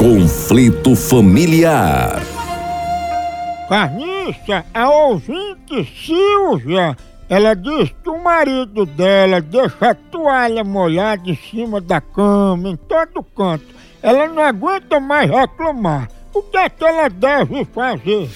Conflito familiar. Carniça, a ouvinte Silvia, ela diz que o marido dela deixa a toalha molhada em cima da cama, em todo canto. Ela não aguenta mais reclamar. O que é que ela deve fazer?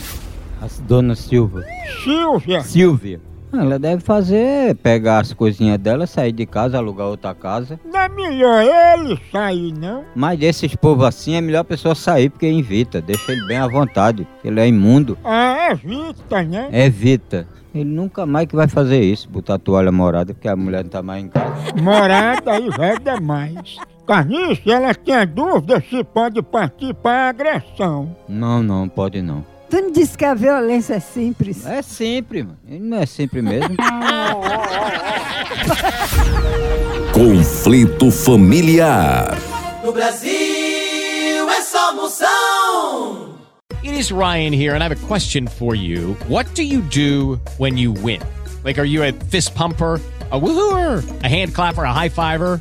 A dona Silva. Silvia, Silvia. Ela deve fazer, pegar as coisinhas dela, sair de casa, alugar outra casa. não é melhor ele sair, não? Mas desses povos assim é melhor a pessoa sair porque evita, deixa ele bem à vontade. Ele é imundo, Ah, evita, né? evita. Ele nunca mais que vai fazer isso, botar a toalha morada porque a mulher não tá mais em casa. Morada aí vai demais. Carniça, ela tem dúvida se pode partir para agressão. Não, não, pode não. Tu me disse que a violência é simples. É sempre, mano. Não é sempre mesmo. Conflito familiar. No Brasil é só moção. It is Ryan here, and I have a question for you. What do you do when you win? Like, are you a fist pumper? A woohooer, a hand clapper, a high fiver.